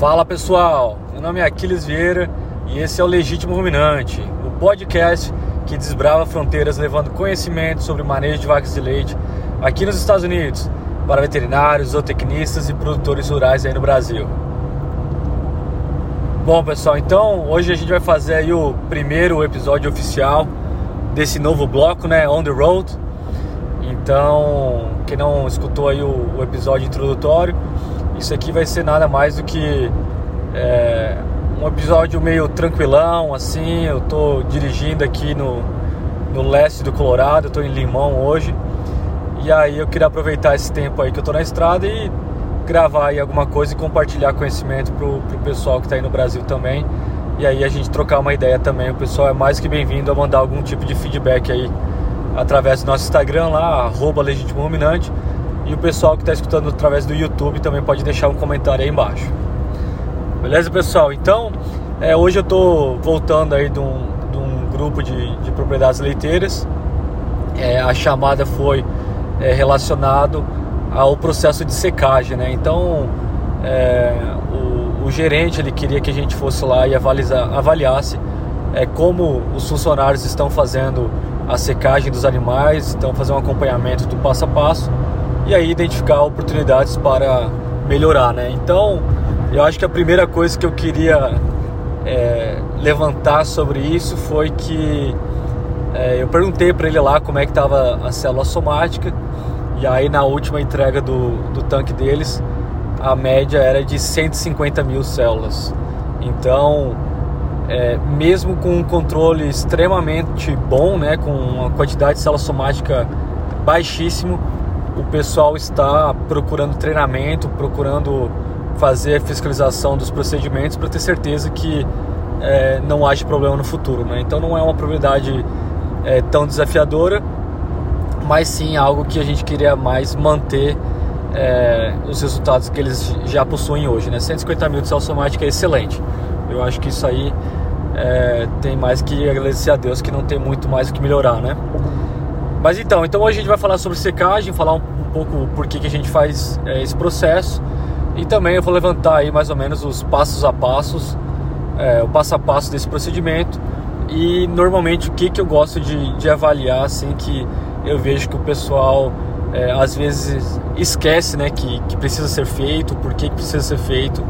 Fala pessoal, meu nome é Aquiles Vieira e esse é o Legítimo Ruminante, o podcast que desbrava fronteiras levando conhecimento sobre manejo de vacas de leite aqui nos Estados Unidos para veterinários, zootecnistas e produtores rurais aí no Brasil. Bom pessoal, então hoje a gente vai fazer aí o primeiro episódio oficial desse novo bloco, né, On the Road. Então, quem não escutou aí o, o episódio introdutório, isso aqui vai ser nada mais do que é, um episódio meio tranquilão, assim. Eu tô dirigindo aqui no, no leste do Colorado, eu tô em Limão hoje. E aí eu queria aproveitar esse tempo aí que eu tô na estrada e gravar aí alguma coisa e compartilhar conhecimento pro, pro pessoal que tá aí no Brasil também. E aí a gente trocar uma ideia também. O pessoal é mais que bem-vindo a mandar algum tipo de feedback aí através do nosso Instagram lá, arroba Legítimo Ruminante e o pessoal que está escutando através do YouTube também pode deixar um comentário aí embaixo. Beleza, pessoal? Então, é, hoje eu estou voltando aí de um, de um grupo de, de, propriedades leiteiras. É, a chamada foi é, relacionado ao processo de secagem, né? Então, é, o, o, gerente ele queria que a gente fosse lá e avaliza, avaliasse é, como os funcionários estão fazendo a secagem dos animais, estão fazendo um acompanhamento do passo a passo e aí identificar oportunidades para melhorar, né? Então, eu acho que a primeira coisa que eu queria é, levantar sobre isso foi que é, eu perguntei para ele lá como é que estava a célula somática e aí na última entrega do, do tanque deles a média era de 150 mil células. Então, é, mesmo com um controle extremamente bom, né, com uma quantidade de célula somática baixíssimo, o pessoal está procurando treinamento, procurando fazer fiscalização dos procedimentos para ter certeza que é, não haja problema no futuro. Né? Então não é uma probabilidade é, tão desafiadora, mas sim algo que a gente queria mais manter é, os resultados que eles já possuem hoje. Né? 150 mil de célula somática é excelente. Eu acho que isso aí é, tem mais que agradecer a Deus que não tem muito mais o que melhorar, né? Mas então, então hoje a gente vai falar sobre secagem, falar um, um pouco por que, que a gente faz é, esse processo e também eu vou levantar aí mais ou menos os passos a passos, é, o passo a passo desse procedimento e normalmente o que, que eu gosto de, de avaliar, assim, que eu vejo que o pessoal é, às vezes esquece, né, que, que precisa ser feito, por que, precisa ser feito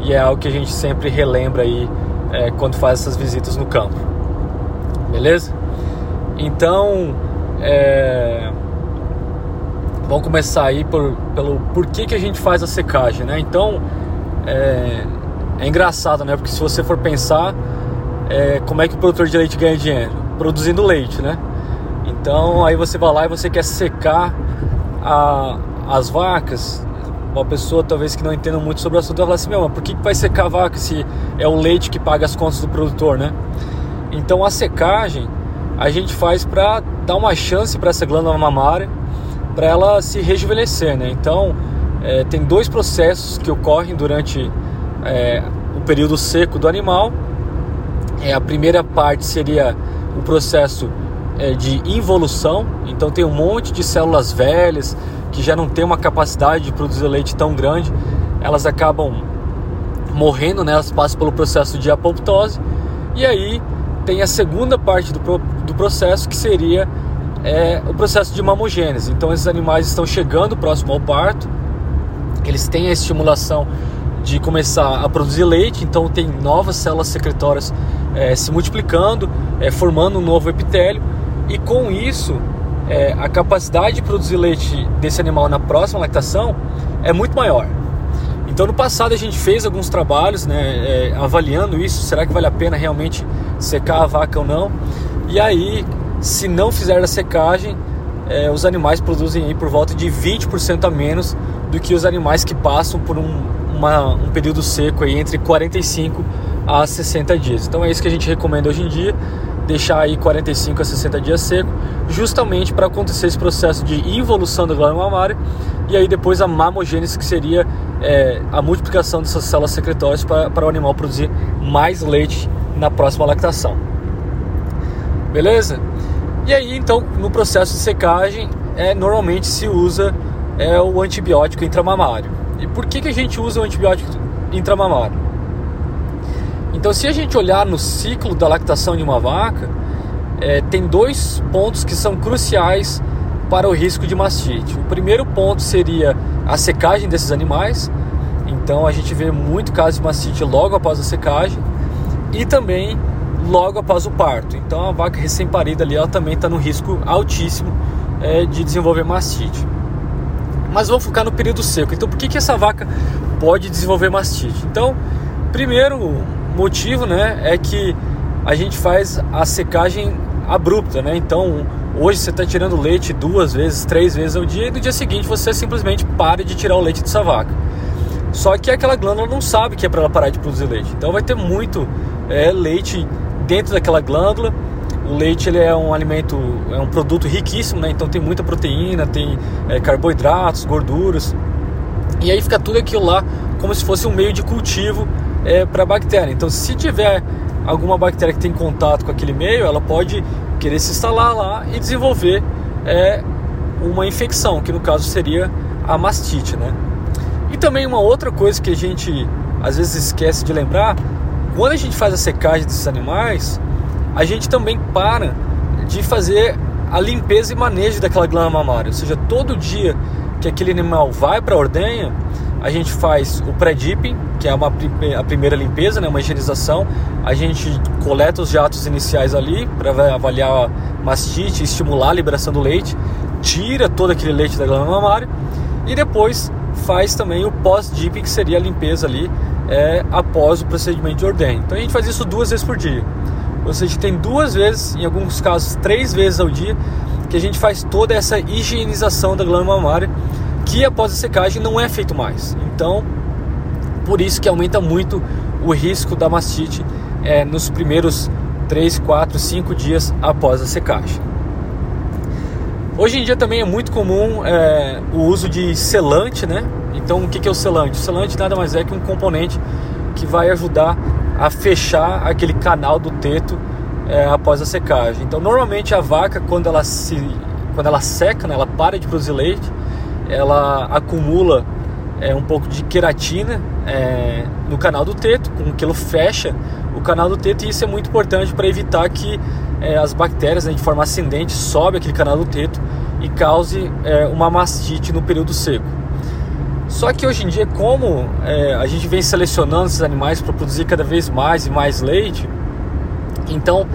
e é algo que a gente sempre relembra aí é, quando faz essas visitas no campo, beleza? Então é... Vamos começar aí por, pelo porquê que a gente faz a secagem, né? Então, é, é engraçado, né? Porque se você for pensar, é, como é que o produtor de leite ganha dinheiro? Produzindo leite, né? Então, aí você vai lá e você quer secar a, as vacas. Uma pessoa talvez que não entenda muito sobre o assunto vai falar assim: Meu, mas por que, que vai secar a vaca se é o leite que paga as contas do produtor, né? Então, a secagem a gente faz para dar uma chance para essa glândula mamária para ela se rejuvenescer, né? Então é, tem dois processos que ocorrem durante é, o período seco do animal. É, a primeira parte seria o processo é, de involução, então tem um monte de células velhas que já não tem uma capacidade de produzir leite tão grande, elas acabam morrendo, né? Elas passam pelo processo de apoptose e aí tem a segunda parte do, do processo que seria é, o processo de mamogênese. Então esses animais estão chegando próximo ao parto, eles têm a estimulação de começar a produzir leite, então tem novas células secretórias é, se multiplicando, é, formando um novo epitélio, e com isso é, a capacidade de produzir leite desse animal na próxima lactação é muito maior. Então no passado a gente fez alguns trabalhos, né, avaliando isso, será que vale a pena realmente secar a vaca ou não? E aí, se não fizer a secagem, é, os animais produzem aí por volta de 20% a menos do que os animais que passam por um, uma, um período seco aí entre 45 a 60 dias. Então é isso que a gente recomenda hoje em dia. deixar aí 45 a 60 dias seco, justamente para acontecer esse processo de involução da glândula mamária e aí depois a mamogênese, que seria é, a multiplicação dessas células secretórias para, o animal produzir mais leite na próxima lactação. Beleza? E aí então no processo de secagem é, normalmente se usa é, o antibiótico intramamário. E por que, que a gente usa o antibiótico intramamário? Então, se a gente olhar no ciclo da lactação de uma vaca, é, tem dois pontos que são cruciais para o risco de mastite. O primeiro ponto seria a secagem desses animais. Então, a gente vê muito caso de mastite logo após a secagem e também logo após o parto. Então, a vaca recém-parida ali, ela também está no risco altíssimo é, de desenvolver mastite. Mas vamos focar no período seco. Então, por que, que essa vaca pode desenvolver mastite? Então, primeiro motivo, né, é que a gente faz a secagem abrupta, né? Então, hoje você está tirando leite duas vezes, três vezes ao dia e no dia seguinte você simplesmente para de tirar o leite dessa vaca. Só que aquela glândula não sabe que é para ela parar de produzir leite. Então, vai ter muito é, leite dentro daquela glândula. O leite ele é um alimento, é um produto riquíssimo, né? Então tem muita proteína, tem é, carboidratos, gorduras. E aí fica tudo aquilo lá como se fosse um meio de cultivo é, para a bactéria. Então, se tiver alguma bactéria que tem contato com aquele meio, ela pode querer se instalar lá e desenvolver é, uma infecção, que no caso seria a mastite, né? E também uma outra coisa que a gente às vezes esquece de lembrar, quando a gente faz a secagem desses animais, a gente também para de fazer a limpeza e manejo daquela glândula mamária, ou seja, todo dia que aquele animal vai para a ordenha, a gente faz o pré-dipping, que é uma, a primeira limpeza, né, uma higienização. A gente coleta os jatos iniciais ali para avaliar a mastite, estimular a liberação do leite, tira todo aquele leite da glândula mamária e depois faz também o pós-dipping, que seria a limpeza ali é, após o procedimento de ordem. Então a gente faz isso duas vezes por dia. Ou seja, tem duas vezes, em alguns casos três vezes ao dia, que a gente faz toda essa higienização da glândula mamária que após a secagem não é feito mais. Então, por isso que aumenta muito o risco da mastite é, nos primeiros 3, 4, 5 dias após a secagem. Hoje em dia também é muito comum é, o uso de selante, né? Então o que é o selante? O selante nada mais é que um componente que vai ajudar a fechar aquele canal do teto é, após a secagem. Então normalmente a vaca quando ela se quando ela seca, né, ela para de produzir leite, ela acumula é, um pouco de queratina é, no canal do teto, com que ele fecha o canal do teto e isso é muito importante para evitar que é, as bactérias né, de forma ascendente sobe aquele canal do teto e cause é, uma mastite no período seco. Só que hoje em dia, como é, a gente vem selecionando esses animais para produzir cada vez mais e mais leite, então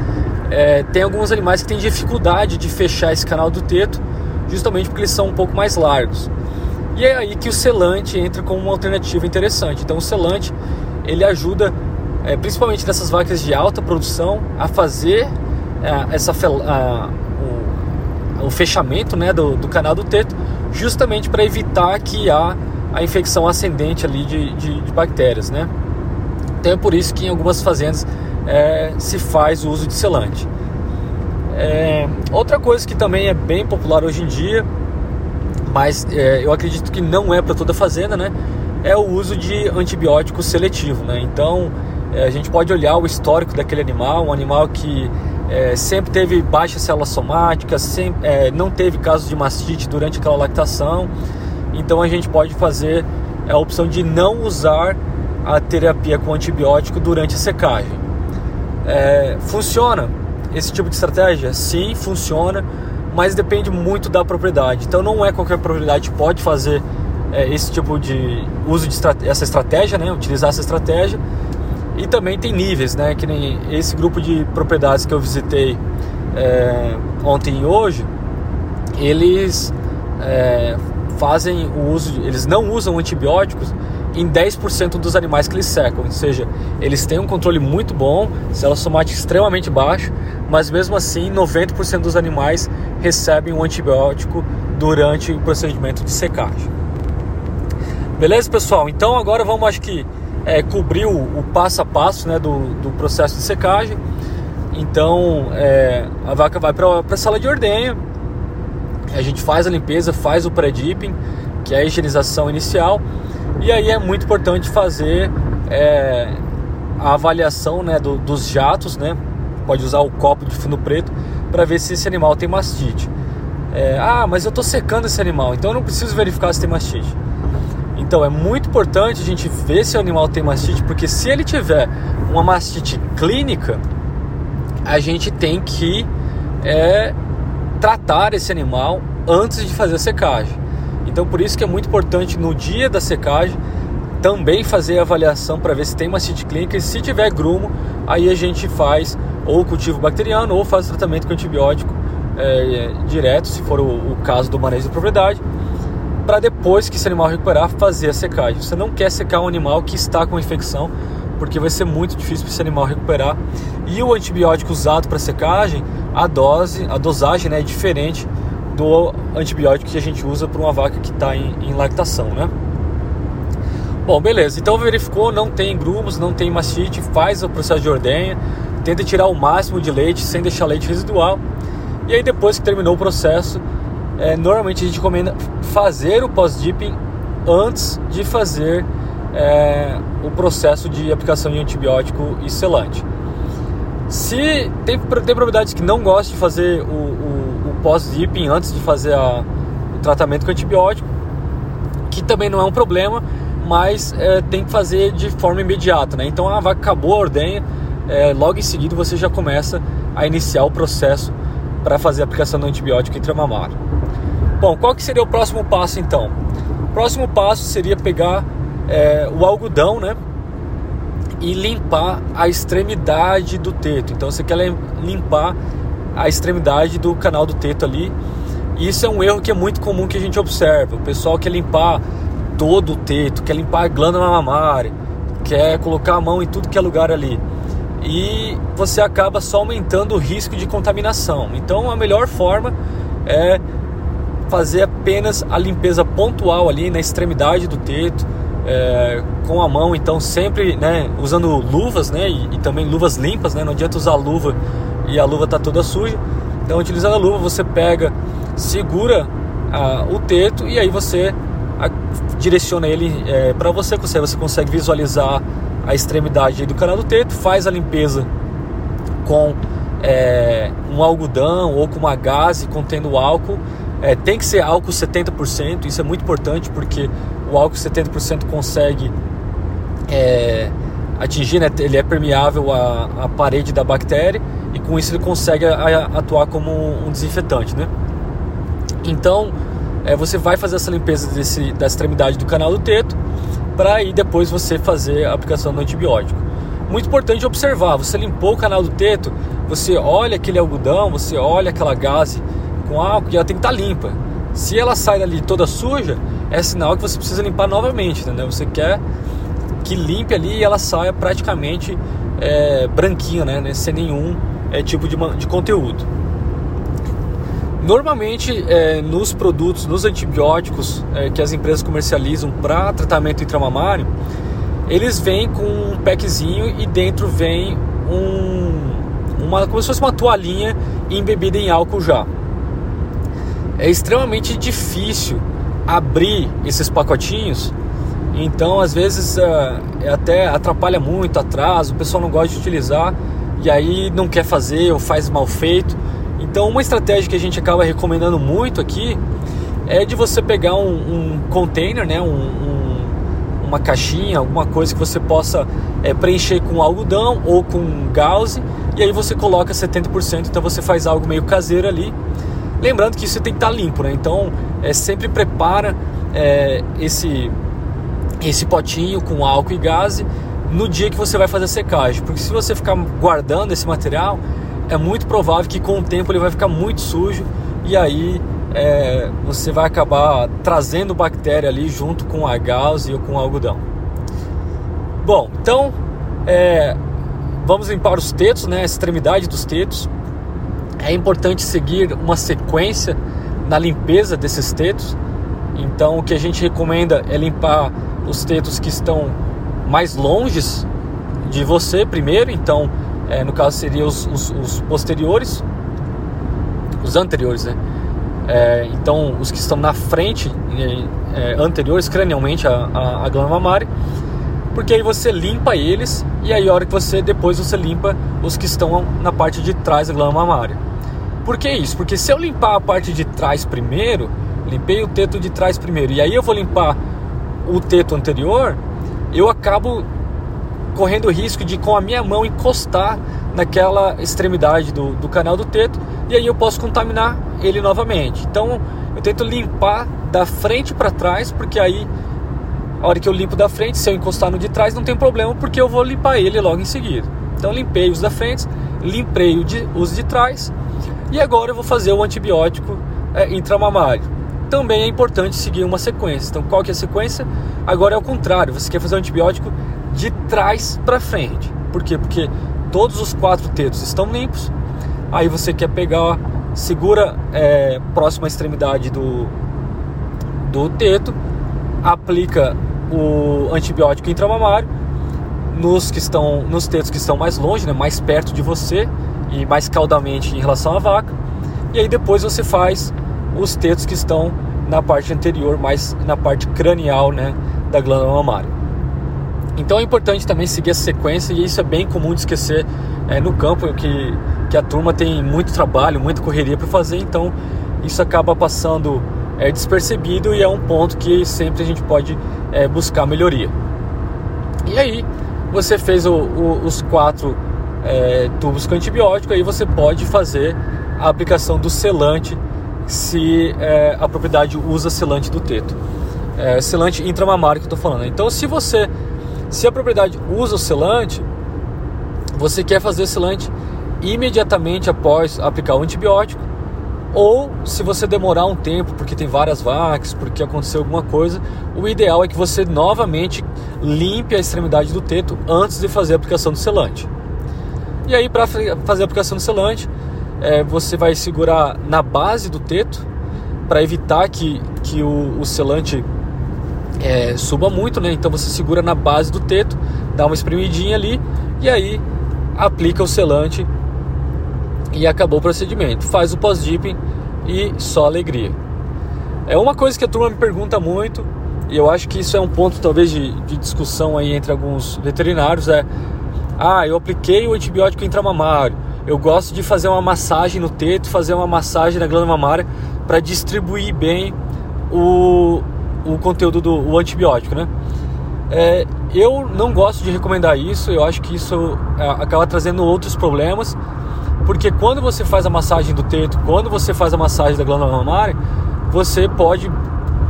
é, tem alguns animais que têm dificuldade de fechar esse canal do teto justamente porque eles são um pouco mais largos. E é aí que o selante entra como uma alternativa interessante. Então o selante ele ajuda, é, principalmente nessas vacas de alta produção, a fazer é, essa, a, o, o, fechamento né, do, do, canal do teto, justamente para evitar que há a infecção ascendente ali de, de, de, bactérias, né? Então é por isso que em algumas fazendas é, se faz o uso de selante. É, outra coisa que também é bem popular hoje em dia, mas é, eu acredito que não é para toda fazenda, né? É o uso de antibiótico seletivo, né? Então é, a gente pode olhar o histórico daquele animal, um animal que é, sempre teve baixa célula somática, sempre, é, não teve casos de mastite durante aquela lactação. Então a gente pode fazer a opção de não usar a terapia com antibiótico durante a secagem. É, funciona, esse tipo de estratégia? Sim, funciona, mas depende muito da propriedade. Então não é qualquer propriedade que pode fazer é, esse tipo de uso de essa estratégia, né? Utilizar essa estratégia. E também tem níveis, né? Que nem esse grupo de propriedades que eu visitei é, ontem e hoje, eles é, fazem o uso, eles não usam antibióticos em 10% dos animais que eles secam, ou seja, eles têm um controle muito bom, célula somática extremamente baixo, mas mesmo assim 90% dos animais recebem um antibiótico durante o procedimento de secagem. Beleza, pessoal? Então agora vamos, acho que, é, cobrir o, o, passo a passo né, do, do processo de secagem. Então é, a vaca vai para a sala de ordenha, a gente faz a limpeza, faz o pré-dipping, que é a higienização inicial, e aí é muito importante fazer é, a avaliação né, do, dos jatos, né? Pode usar o copo de fundo preto para ver se esse animal tem mastite. É, ah, mas eu estou secando esse animal, então eu não preciso verificar se tem mastite. Então é muito importante a gente ver se o animal tem mastite, porque se ele tiver uma mastite clínica, a gente tem que é, tratar esse animal antes de fazer a secagem. Então por isso que é muito importante no dia da secagem também fazer a avaliação para ver se tem mastite clínica e se tiver grumo, aí a gente faz ou cultivo bacteriano ou faz tratamento com antibiótico é, direto, se for o, o, caso do manejo da propriedade, para depois que esse animal recuperar, fazer a secagem. Você não quer secar um animal que está com infecção, porque vai ser muito difícil para esse animal recuperar. E o antibiótico usado para secagem, a dose, a dosagem né, é diferente do antibiótico que a gente usa para uma vaca que está em, em lactação, né? Bom, beleza. Então verificou, não tem grumos, não tem mastite, faz o processo de ordenha, tenta tirar o máximo de leite sem deixar leite residual. E aí depois que terminou o processo, é, normalmente a gente recomenda fazer o pós-dipping antes de fazer é, o processo de aplicação de antibiótico e selante. Se tem, tem propriedades que não gostam de fazer o, o, o pós-dipping antes de fazer a, o tratamento com antibiótico, que também não é um problema, mas é, tem que fazer de forma imediata, né? Então a vaca acabou a ordenha, é, logo em seguida você já começa a iniciar o processo para fazer a aplicação do antibiótico intramamário. Bom, qual que seria o próximo passo então? O próximo passo seria pegar é, o algodão, né? E limpar a extremidade do teto. Então você quer limpar a extremidade do canal do teto ali. Isso é um erro que é muito comum que a gente observa. O pessoal quer limpar todo o teto, quer limpar a glândula mamária, quer colocar a mão em tudo que é lugar ali. E você acaba só aumentando o risco de contaminação. Então a melhor forma é fazer apenas a limpeza pontual ali na extremidade do teto, é, com a mão, então sempre né, usando luvas né, e, e, também luvas limpas, né, não adianta usar luva e a luva está toda suja. Então utilizando a luva você pega, segura ah, o teto e aí você direciona ele é, para você, você, você consegue visualizar a extremidade do canal do teto, faz a limpeza com é, um algodão ou com uma gase contendo álcool. É, tem que ser álcool 70%, isso é muito importante porque o álcool 70% consegue é, atingir, né, ele é permeável à, à, parede da bactéria e com isso ele consegue a, a, atuar como um desinfetante. Né? Então, é, você vai fazer essa limpeza desse, da extremidade do canal do teto para aí depois você fazer a aplicação do antibiótico. Muito importante observar, você limpou o canal do teto, você olha aquele algodão, você olha aquela gase com álcool e ela tem que estar tá limpa. Se ela sai dali toda suja, é sinal que você precisa limpar novamente, entendeu? Você quer que limpe ali e ela saia praticamente é, branquinha, né? Sem nenhum é, tipo de, de conteúdo. Normalmente, é, nos produtos, nos antibióticos é, que as empresas comercializam para tratamento intramamário, eles vêm com um packzinho e dentro vem um, uma, como se fosse uma toalhinha embebida em álcool já. É extremamente difícil abrir esses pacotinhos, então às vezes é, é até atrapalha muito, atrasa, o pessoal não gosta de utilizar e aí não quer fazer ou faz mal feito. Então, uma estratégia que a gente acaba recomendando muito aqui é de você pegar um, um container, né, um, um, uma caixinha, alguma coisa que você possa é, preencher com algodão ou com gauze e aí você coloca 70%, então você faz algo meio caseiro ali. Lembrando que isso tem que estar limpo, né? Então, é, sempre prepara é, esse, esse potinho com álcool e gás no dia que você vai fazer a secagem, porque se você ficar guardando esse material, é muito provável que com o tempo ele vai ficar muito sujo e aí é, você vai acabar trazendo bactéria ali junto com a gás e com o algodão. Bom, então é, vamos limpar os tetos, né, a extremidade dos tetos. É importante seguir uma sequência na limpeza desses tetos. Então o que a gente recomenda é limpar os tetos que estão mais longes de você primeiro. Então é, no caso seria os, os, os, posteriores, os anteriores, né? É, então os que estão na frente, é, anteriores cranialmente à, à, à glândula mamária, porque aí você limpa eles e aí a hora que você depois você limpa os que estão na parte de trás da glândula mamária. Por que isso? Porque se eu limpar a parte de trás primeiro, limpei o teto de trás primeiro e aí eu vou limpar o teto anterior, eu acabo correndo o risco de com a minha mão encostar naquela extremidade do, do canal do teto e aí eu posso contaminar ele novamente. Então eu tento limpar da frente para trás, porque aí a hora que eu limpo da frente, se eu encostar no de trás não tem problema, porque eu vou limpar ele logo em seguida. Então limpei os da frente, limpei os de trás e agora eu vou fazer o antibiótico é, intramamário. Também é importante seguir uma sequência. Então qual que é a sequência? Agora é o contrário, você quer fazer o antibiótico de trás para frente. Por quê? Porque todos os quatro tetos estão limpos. Aí você quer pegar, segura é, próxima extremidade do, do teto, aplica o antibiótico intramamário nos que estão nos tetos que estão mais longe, né, mais perto de você e mais caudamente em relação à vaca. E aí depois você faz os tetos que estão na parte anterior, mais na parte cranial, né, da glândula mamária. Então é importante também seguir essa sequência e isso é bem comum de esquecer é, no campo, que, que a turma tem muito trabalho, muita correria para fazer, então isso acaba passando é, despercebido e é um ponto que sempre a gente pode é, buscar melhoria. E aí, você fez o, o, os quatro é, tubos com antibiótico, aí você pode fazer a aplicação do selante se é, a propriedade usa selante do teto. É, selante intramamário que eu estou falando. Então, se você se a propriedade usa o selante, você quer fazer selante imediatamente após aplicar o antibiótico, ou se você demorar um tempo porque tem várias vacas, porque aconteceu alguma coisa, o ideal é que você novamente limpe a extremidade do teto antes de fazer a aplicação do selante. E aí, para fazer a aplicação do selante, é, você vai segurar na base do teto para evitar que, que o, o selante é, suba muito, né? Então você segura na base do teto, dá uma espremidinha ali e aí aplica o selante e acabou o procedimento. Faz o pós-dipping e só alegria. É uma coisa que a turma me pergunta muito e eu acho que isso é um ponto talvez de, de discussão aí entre alguns veterinários é ah, eu apliquei o antibiótico intramamário. Eu gosto de fazer uma massagem no teto, fazer uma massagem na glândula mamária para distribuir bem o, o conteúdo do o antibiótico, né? É, eu não gosto de recomendar isso, eu acho que isso é, acaba trazendo outros problemas, porque quando você faz a massagem do teto, quando você faz a massagem da glândula mamária, você pode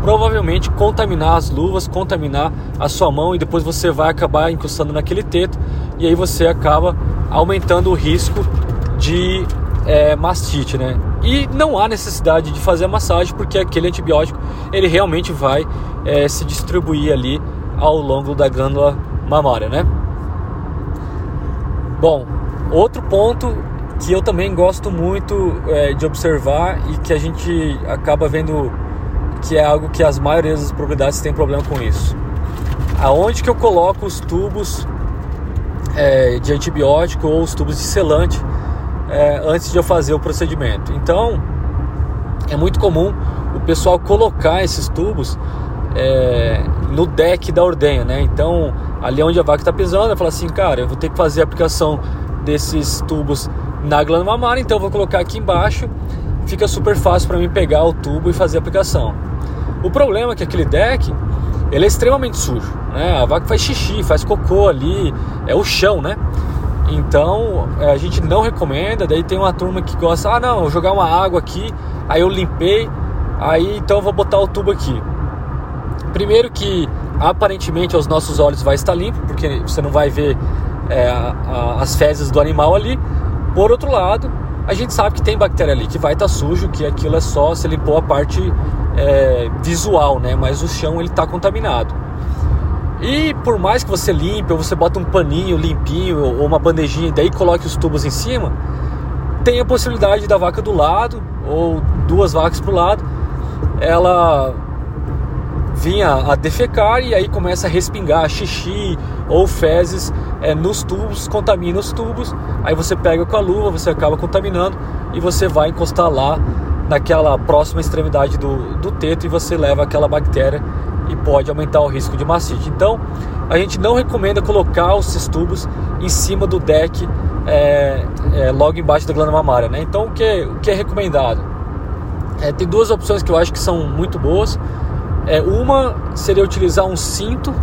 provavelmente contaminar as luvas, contaminar a sua mão e depois você vai acabar encostando naquele teto e aí você acaba aumentando o risco de é, mastite, né? E não há necessidade de fazer a massagem porque aquele antibiótico ele realmente vai é, se distribuir ali ao longo da glândula mamária, né? Bom, outro ponto que eu também gosto muito é, de observar e que a gente acaba vendo que é algo que as maiorias das propriedades têm problema com isso. Aonde que eu coloco os tubos é, de antibiótico ou os tubos de selante é, antes de eu fazer o procedimento. Então, é muito comum o pessoal colocar esses tubos é, no deck da ordenha, né? Então, ali onde a vaca está pisando, eu falo assim, cara, eu vou ter que fazer a aplicação desses tubos na glândula mamária, então eu vou colocar aqui embaixo, fica super fácil para mim pegar o tubo e fazer a aplicação. O problema é que aquele deck, ele é extremamente sujo, né? A vaca faz xixi, faz cocô ali, é o chão, né? Então é, a gente não recomenda. Daí tem uma turma que gosta, ah não, vou jogar uma água aqui, aí eu limpei, aí então vou botar o tubo aqui. Primeiro que aparentemente aos nossos olhos vai estar limpo, porque você não vai ver é, as fezes do animal ali. Por outro lado, a gente sabe que tem bactéria ali, que vai estar sujo, que aquilo é só você limpou a parte é, visual, né? Mas o chão ele está contaminado. E por mais que você limpe, ou você bota um paninho limpinho, ou uma bandejinha, e daí coloque os tubos em cima, tem a possibilidade da vaca do lado, ou duas vacas para o lado, ela vinha a defecar e aí começa a respingar xixi ou fezes é, nos tubos, contamina os tubos. Aí você pega com a luva, você acaba contaminando e você vai encostar lá naquela próxima extremidade do, do teto e você leva aquela bactéria e pode aumentar o risco de mastite. Então, a gente não recomenda colocar esses tubos em cima do deck é, é, logo embaixo da glândula mamária. Né? Então, o que, o que é recomendado? É, tem duas opções que eu acho que são muito boas. É, uma seria utilizar um cinto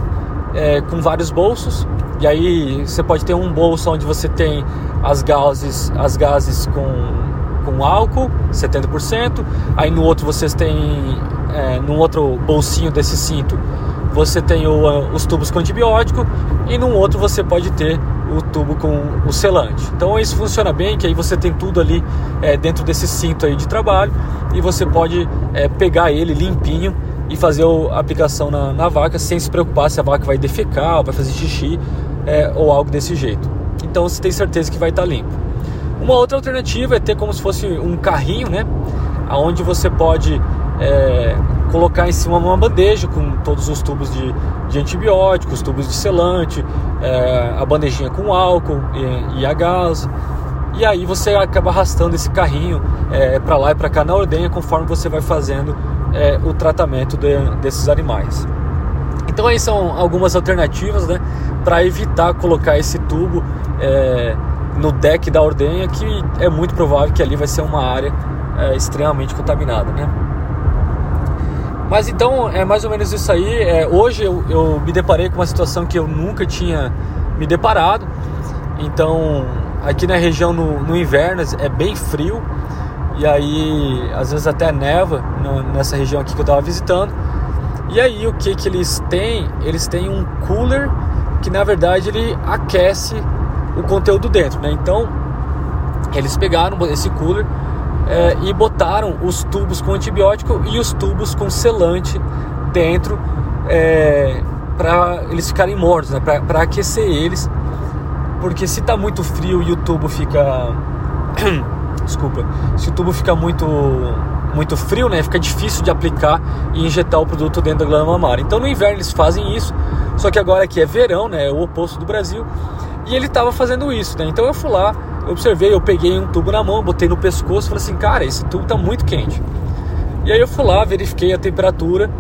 é, com vários bolsos. E aí você pode ter um bolso onde você tem as gases, as gases com, com álcool, 70%. Aí no outro vocês têm, é, no outro bolsinho desse cinto, você tem o, os tubos com antibiótico. E no outro você pode ter o tubo com o selante. Então isso funciona bem, que aí você tem tudo ali é, dentro desse cinto aí de trabalho e você pode é, pegar ele limpinho e fazer a aplicação na, na, vaca sem se preocupar se a vaca vai defecar, vai fazer xixi é, ou algo desse jeito. Então você tem certeza que vai estar limpo. Uma outra alternativa é ter como se fosse um carrinho, né? Onde você pode é, colocar em cima uma bandeja com todos os tubos de, de antibióticos, tubos de selante, é, a bandejinha com álcool e, e, a gás. E aí você acaba arrastando esse carrinho é, para lá e para cá na ordenha conforme você vai fazendo é, o tratamento de, desses animais. Então aí são algumas alternativas né, para evitar colocar esse tubo é, no deck da ordenha, que é muito provável que ali vai ser uma área é, extremamente contaminada. Né? Mas então é mais ou menos isso aí. É, hoje eu, eu, me deparei com uma situação que eu nunca tinha me deparado. Então aqui na região no, no inverno é bem frio e aí às vezes até neva no, nessa região aqui que eu estava visitando. E aí o que que eles têm? Eles têm um cooler que na verdade ele aquece o conteúdo dentro, né? Então eles pegaram esse cooler é, e botaram os tubos com antibiótico e os tubos com selante dentro é, para eles ficarem mortos, né? para aquecer eles, porque se está muito frio e o tubo fica desculpa, se o tubo fica muito muito frio, né, fica difícil de aplicar e injetar o produto dentro da glândula mamária. Então no inverno eles fazem isso, só que agora aqui é verão, né, é o oposto do Brasil, e ele estava fazendo isso, né? Então eu fui lá, eu observei, eu peguei um tubo na mão, botei no pescoço, falei assim, cara, esse tubo tá muito quente. E aí eu fui lá, verifiquei a temperatura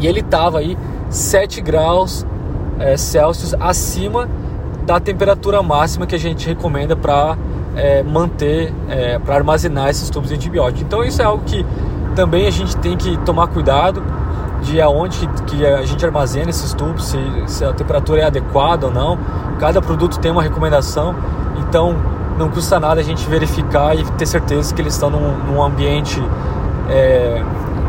e ele tava aí 7 graus é, Celsius acima da temperatura máxima que a gente recomenda para é, manter, é, para armazenar esses tubos de antibiótico. Então isso é algo que também a gente tem que tomar cuidado de aonde que, a gente armazena esses tubos, se, se, a temperatura é adequada ou não. Cada produto tem uma recomendação, então não custa nada a gente verificar e ter certeza que eles estão num, num ambiente é,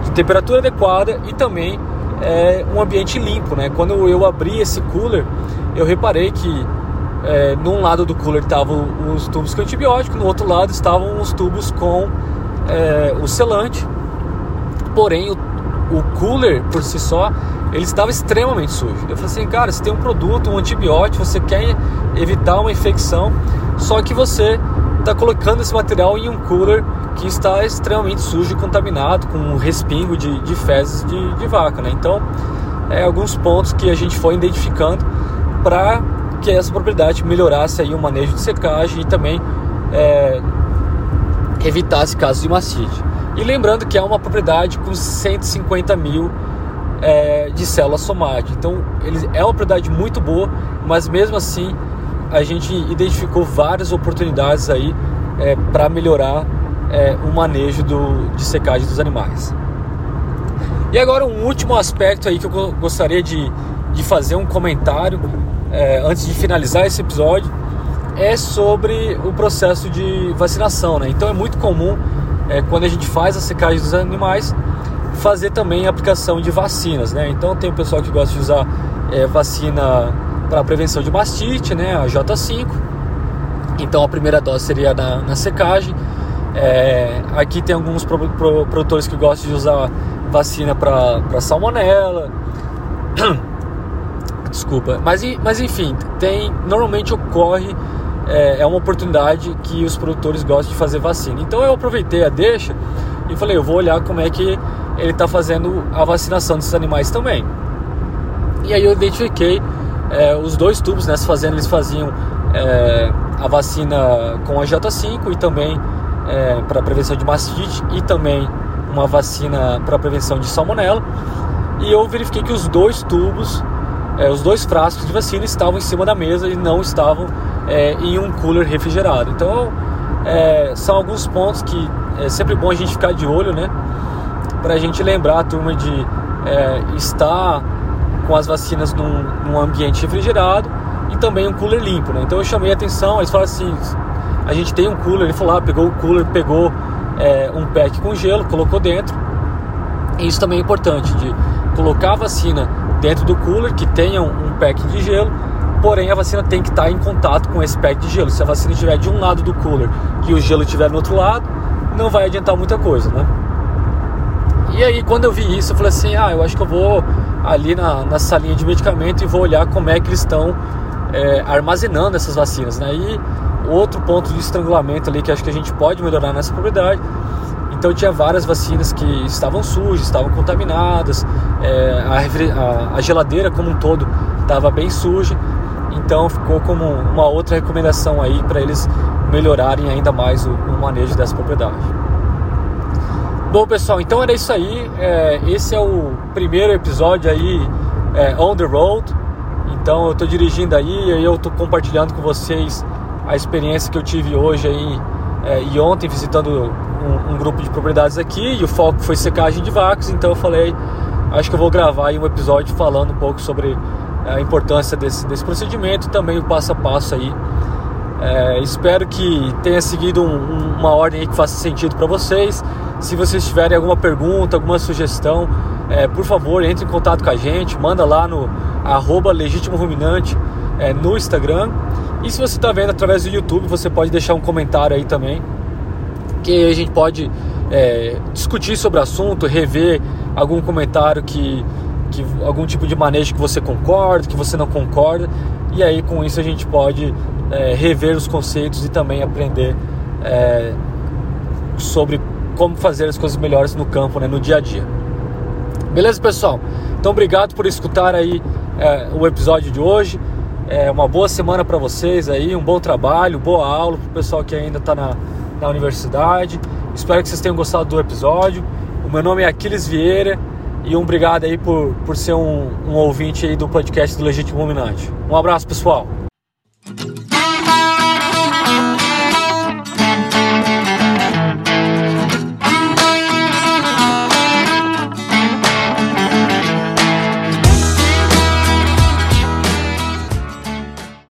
de temperatura adequada e também é, um ambiente limpo. Né? Quando eu abri esse cooler, eu reparei que é, num lado do cooler estavam os tubos com antibiótico, no outro lado estavam os tubos com é, o selante. Porém, o o cooler por si só, ele estava extremamente sujo. Eu falei assim, cara, você tem um produto, um antibiótico, você quer evitar uma infecção, só que você está colocando esse material em um cooler que está extremamente sujo e contaminado, com um respingo de, de fezes de, de vaca, né? Então, é alguns pontos que a gente foi identificando para que essa propriedade melhorasse aí o manejo de secagem e também é, evitasse casos de mastite. E lembrando que é uma propriedade com 150 mil é, de células somáticas. Então, ele é uma propriedade muito boa, mas mesmo assim a gente identificou várias oportunidades aí é, para melhorar é, o manejo do, de secagem dos animais. E agora um último aspecto aí que eu gostaria de, de fazer um comentário é, antes de finalizar esse episódio é sobre o processo de vacinação. Né? Então é muito comum é, quando a gente faz a secagem dos animais, fazer também a aplicação de vacinas, né? Então tem o pessoal que gosta de usar é, vacina para prevenção de mastite, né? A J5. Então a primeira dose seria na, na secagem. É, aqui tem alguns pro, pro, produtores que gostam de usar vacina para salmonela. Desculpa, mas, mas enfim, tem normalmente ocorre é, é uma oportunidade que os produtores gostam de fazer vacina. Então eu aproveitei a deixa e falei, eu vou olhar como é que ele está fazendo a vacinação desses animais também. E aí eu identifiquei é, os dois tubos nessa fazenda, eles faziam é, a vacina com a J5 e também é, para prevenção de mastite e também uma vacina para prevenção de salmonela. E eu verifiquei que os dois tubos, é, os dois frascos de vacina estavam em cima da mesa e não estavam é, em um cooler refrigerado. Então, é, são alguns pontos que é sempre bom a gente ficar de olho, né? Para a gente lembrar a turma de é, estar com as vacinas num, num, ambiente refrigerado e também um cooler limpo, né? Então eu chamei a atenção, eles falaram assim, a gente tem um cooler, ele falou, ah, pegou o cooler, pegou é, um pack com gelo, colocou dentro. E isso também é importante, de colocar a vacina dentro do cooler, que tenha um pack de gelo, porém a vacina tem que estar em contato com esse pack de gelo. Se a vacina estiver de um lado do cooler e o gelo estiver no outro lado, não vai adiantar muita coisa, né? E aí quando eu vi isso, eu falei assim, ah, eu acho que eu vou ali na, na salinha de medicamento e vou olhar como é que eles estão é, armazenando essas vacinas, né? E outro ponto de estrangulamento ali que acho que a gente pode melhorar nessa propriedade então tinha várias vacinas que estavam sujas, estavam contaminadas, é, a, a, geladeira como um todo estava bem suja. Então ficou como uma outra recomendação aí para eles melhorarem ainda mais o, o, manejo dessa propriedade. Bom pessoal, então era isso aí. É, esse é o primeiro episódio aí é, on the road. Então eu estou dirigindo aí e eu estou compartilhando com vocês a experiência que eu tive hoje aí é, e ontem visitando um, um, grupo de propriedades aqui e o foco foi secagem de vacas, então eu falei, acho que eu vou gravar um episódio falando um pouco sobre é, a importância desse, desse procedimento e também o passo a passo aí. É, espero que tenha seguido um, uma ordem que faça sentido para vocês. Se vocês tiverem alguma pergunta, alguma sugestão, é, por favor, entre em contato com a gente, manda lá no arroba legítimo ruminante é, no Instagram. E se você está vendo através do YouTube, você pode deixar um comentário aí também, que a gente pode é, discutir sobre o assunto, rever algum comentário que, que algum tipo de manejo que você concorda, que você não concorda, e aí com isso a gente pode é, rever os conceitos e também aprender é, sobre como fazer as coisas melhores no campo, né, no dia a dia. Beleza, pessoal? Então, obrigado por escutar aí é, o episódio de hoje. É uma boa semana para vocês aí, um bom trabalho, boa aula para o pessoal que ainda está na, na universidade. Espero que vocês tenham gostado do episódio. O meu nome é Aquiles Vieira e um obrigado aí por, por ser um, um ouvinte aí do podcast do Legítimo Ruminante. Um abraço, pessoal.